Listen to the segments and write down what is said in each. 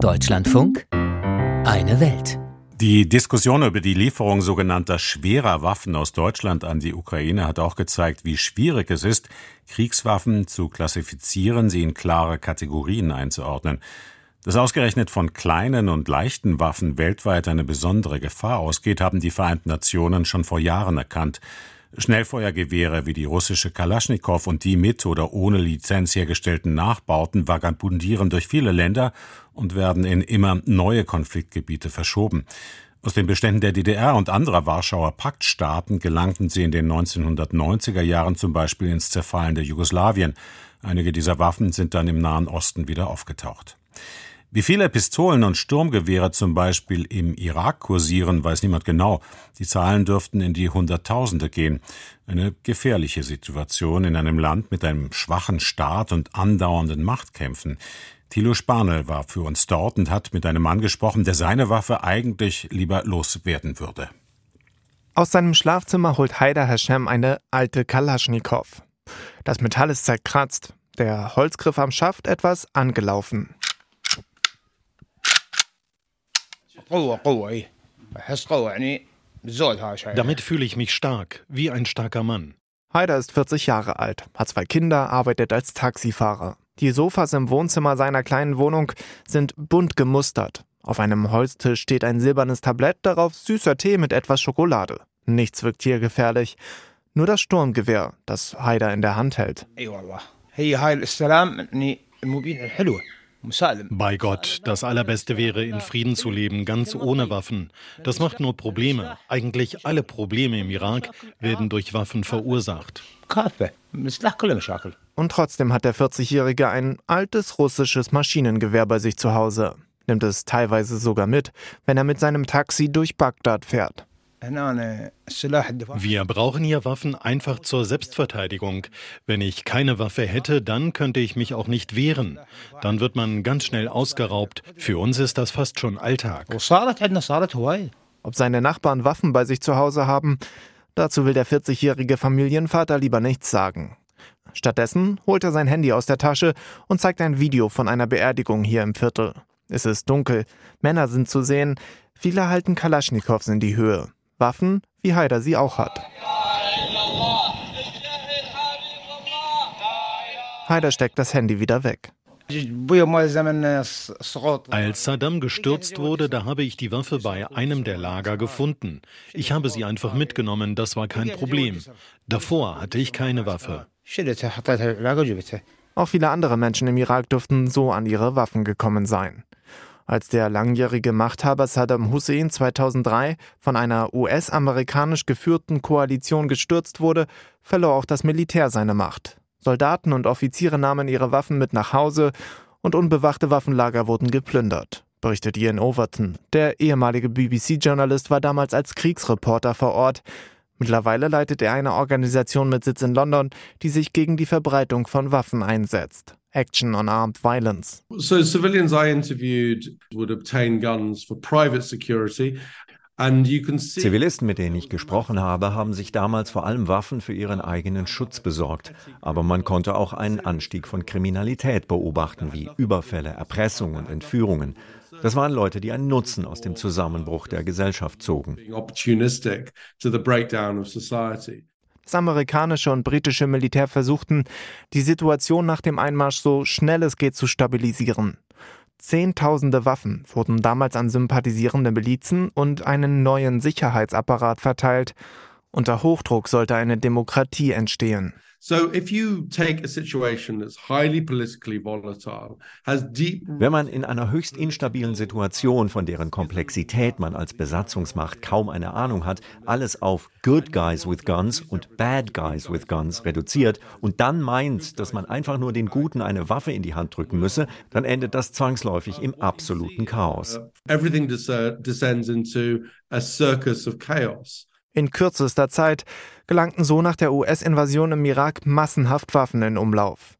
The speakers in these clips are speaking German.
Deutschlandfunk Eine Welt. Die Diskussion über die Lieferung sogenannter schwerer Waffen aus Deutschland an die Ukraine hat auch gezeigt, wie schwierig es ist, Kriegswaffen zu klassifizieren, sie in klare Kategorien einzuordnen. Dass ausgerechnet von kleinen und leichten Waffen weltweit eine besondere Gefahr ausgeht, haben die Vereinten Nationen schon vor Jahren erkannt. Schnellfeuergewehre wie die russische Kalaschnikow und die mit oder ohne Lizenz hergestellten Nachbauten vagabundieren durch viele Länder und werden in immer neue Konfliktgebiete verschoben. Aus den Beständen der DDR und anderer Warschauer Paktstaaten gelangten sie in den 1990er Jahren zum Beispiel ins zerfallende Jugoslawien. Einige dieser Waffen sind dann im Nahen Osten wieder aufgetaucht. Wie viele Pistolen und Sturmgewehre zum Beispiel im Irak kursieren, weiß niemand genau. Die Zahlen dürften in die Hunderttausende gehen. Eine gefährliche Situation in einem Land mit einem schwachen Staat und andauernden Machtkämpfen. Thilo Spanel war für uns dort und hat mit einem Mann gesprochen, der seine Waffe eigentlich lieber loswerden würde. Aus seinem Schlafzimmer holt Haider Hashem eine alte Kalaschnikow. Das Metall ist zerkratzt, der Holzgriff am Schaft etwas angelaufen. Damit fühle ich mich stark, wie ein starker Mann. Haider ist 40 Jahre alt, hat zwei Kinder, arbeitet als Taxifahrer. Die Sofas im Wohnzimmer seiner kleinen Wohnung sind bunt gemustert. Auf einem Holztisch steht ein silbernes Tablett, darauf süßer Tee mit etwas Schokolade. Nichts wirkt hier gefährlich. Nur das Sturmgewehr, das Haider in der Hand hält. Bei Gott, das Allerbeste wäre, in Frieden zu leben, ganz ohne Waffen. Das macht nur Probleme. Eigentlich alle Probleme im Irak werden durch Waffen verursacht. Und trotzdem hat der 40-Jährige ein altes russisches Maschinengewehr bei sich zu Hause. Nimmt es teilweise sogar mit, wenn er mit seinem Taxi durch Bagdad fährt. Wir brauchen hier Waffen einfach zur Selbstverteidigung. Wenn ich keine Waffe hätte, dann könnte ich mich auch nicht wehren. Dann wird man ganz schnell ausgeraubt. Für uns ist das fast schon Alltag. Ob seine Nachbarn Waffen bei sich zu Hause haben, dazu will der 40-jährige Familienvater lieber nichts sagen. Stattdessen holt er sein Handy aus der Tasche und zeigt ein Video von einer Beerdigung hier im Viertel. Es ist dunkel, Männer sind zu sehen, viele halten Kalaschnikows in die Höhe. Waffen, wie Haider sie auch hat. Haider steckt das Handy wieder weg. Als Saddam gestürzt wurde, da habe ich die Waffe bei einem der Lager gefunden. Ich habe sie einfach mitgenommen, das war kein Problem. Davor hatte ich keine Waffe. Auch viele andere Menschen im Irak dürften so an ihre Waffen gekommen sein. Als der langjährige Machthaber Saddam Hussein 2003 von einer US-amerikanisch geführten Koalition gestürzt wurde, verlor auch das Militär seine Macht. Soldaten und Offiziere nahmen ihre Waffen mit nach Hause und unbewachte Waffenlager wurden geplündert, berichtet Ian Overton. Der ehemalige BBC-Journalist war damals als Kriegsreporter vor Ort. Mittlerweile leitet er eine Organisation mit Sitz in London, die sich gegen die Verbreitung von Waffen einsetzt. Action on Armed Violence. So civilians I interviewed would obtain guns for private security. Zivilisten, mit denen ich gesprochen habe, haben sich damals vor allem Waffen für ihren eigenen Schutz besorgt. Aber man konnte auch einen Anstieg von Kriminalität beobachten, wie Überfälle, Erpressung und Entführungen. Das waren Leute, die einen Nutzen aus dem Zusammenbruch der Gesellschaft zogen. Das amerikanische und britische Militär versuchten, die Situation nach dem Einmarsch so schnell es geht zu stabilisieren. Zehntausende Waffen wurden damals an sympathisierende Milizen und einen neuen Sicherheitsapparat verteilt. Unter Hochdruck sollte eine Demokratie entstehen. Wenn man in einer höchst instabilen Situation, von deren Komplexität man als Besatzungsmacht kaum eine Ahnung hat, alles auf Good Guys with Guns und Bad Guys with Guns reduziert und dann meint, dass man einfach nur den Guten eine Waffe in die Hand drücken müsse, dann endet das zwangsläufig im absoluten Chaos. Everything descends into a circus of chaos. In kürzester Zeit gelangten so nach der US-Invasion im Irak massenhaft Waffen in Umlauf.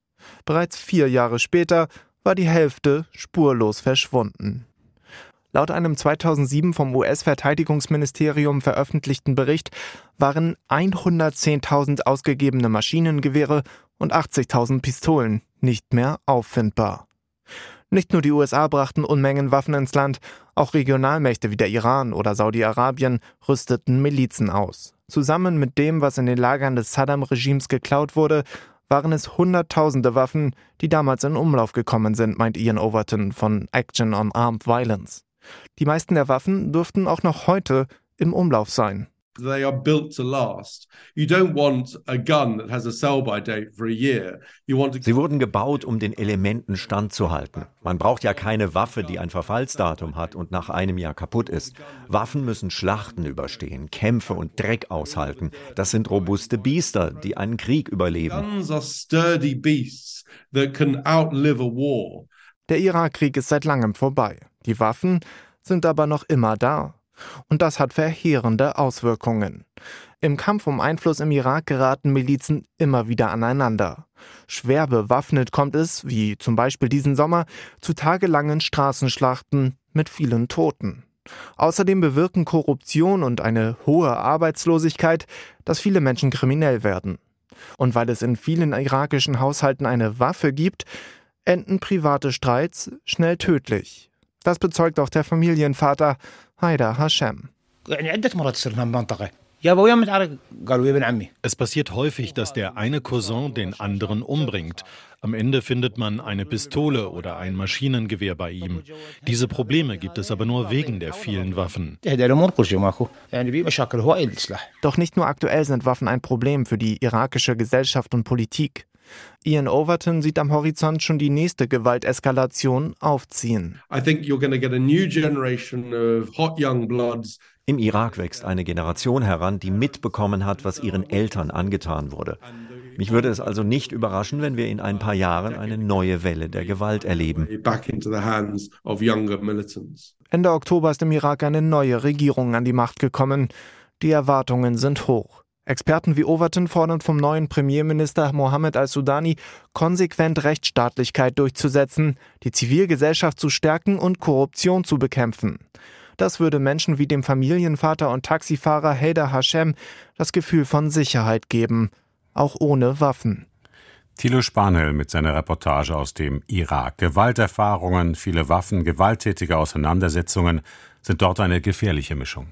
Bereits vier Jahre später war die Hälfte spurlos verschwunden. Laut einem 2007 vom US-Verteidigungsministerium veröffentlichten Bericht waren 110.000 ausgegebene Maschinengewehre und 80.000 Pistolen nicht mehr auffindbar. Nicht nur die USA brachten Unmengen Waffen ins Land, auch Regionalmächte wie der Iran oder Saudi-Arabien rüsteten Milizen aus. Zusammen mit dem, was in den Lagern des Saddam-Regimes geklaut wurde, waren es Hunderttausende Waffen, die damals in Umlauf gekommen sind, meint Ian Overton von Action on Armed Violence. Die meisten der Waffen dürften auch noch heute im Umlauf sein. They are built to last. You don't want a gun that has a sell-by date for a year. You want to Sie wurden gebaut, um den Elementen standzuhalten. Man braucht ja keine Waffe, die ein Verfallsdatum hat und nach einem Jahr kaputt ist. Waffen müssen Schlachten überstehen, Kämpfe und Dreck aushalten. Das sind robuste Biester, die einen Krieg überleben. Guns are sturdy beasts that can outlive a war. Der Irakkrieg ist seit langem vorbei. Die Waffen sind aber noch immer da. Und das hat verheerende Auswirkungen. Im Kampf um Einfluss im Irak geraten Milizen immer wieder aneinander. Schwer bewaffnet kommt es, wie zum Beispiel diesen Sommer, zu tagelangen Straßenschlachten mit vielen Toten. Außerdem bewirken Korruption und eine hohe Arbeitslosigkeit, dass viele Menschen kriminell werden. Und weil es in vielen irakischen Haushalten eine Waffe gibt, enden private Streits schnell tödlich. Das bezeugt auch der Familienvater Haider Hashem. Es passiert häufig, dass der eine Cousin den anderen umbringt. Am Ende findet man eine Pistole oder ein Maschinengewehr bei ihm. Diese Probleme gibt es aber nur wegen der vielen Waffen. Doch nicht nur aktuell sind Waffen ein Problem für die irakische Gesellschaft und Politik. Ian Overton sieht am Horizont schon die nächste Gewalteskalation aufziehen. I think you're going to get a new generation of hot young bloods Im Irak wächst eine Generation heran, die mitbekommen hat, was ihren Eltern angetan wurde. Mich würde es also nicht überraschen, wenn wir in ein paar Jahren eine neue Welle der Gewalt erleben. Ende Oktober ist im Irak eine neue Regierung an die Macht gekommen. Die Erwartungen sind hoch. Experten wie Overton fordern vom neuen Premierminister Mohammed al-Sudani, konsequent Rechtsstaatlichkeit durchzusetzen, die Zivilgesellschaft zu stärken und Korruption zu bekämpfen. Das würde Menschen wie dem Familienvater und Taxifahrer Haider Hashem das Gefühl von Sicherheit geben, auch ohne Waffen. Thilo Spanel mit seiner Reportage aus dem Irak. Gewalterfahrungen, viele Waffen, gewalttätige Auseinandersetzungen sind dort eine gefährliche Mischung.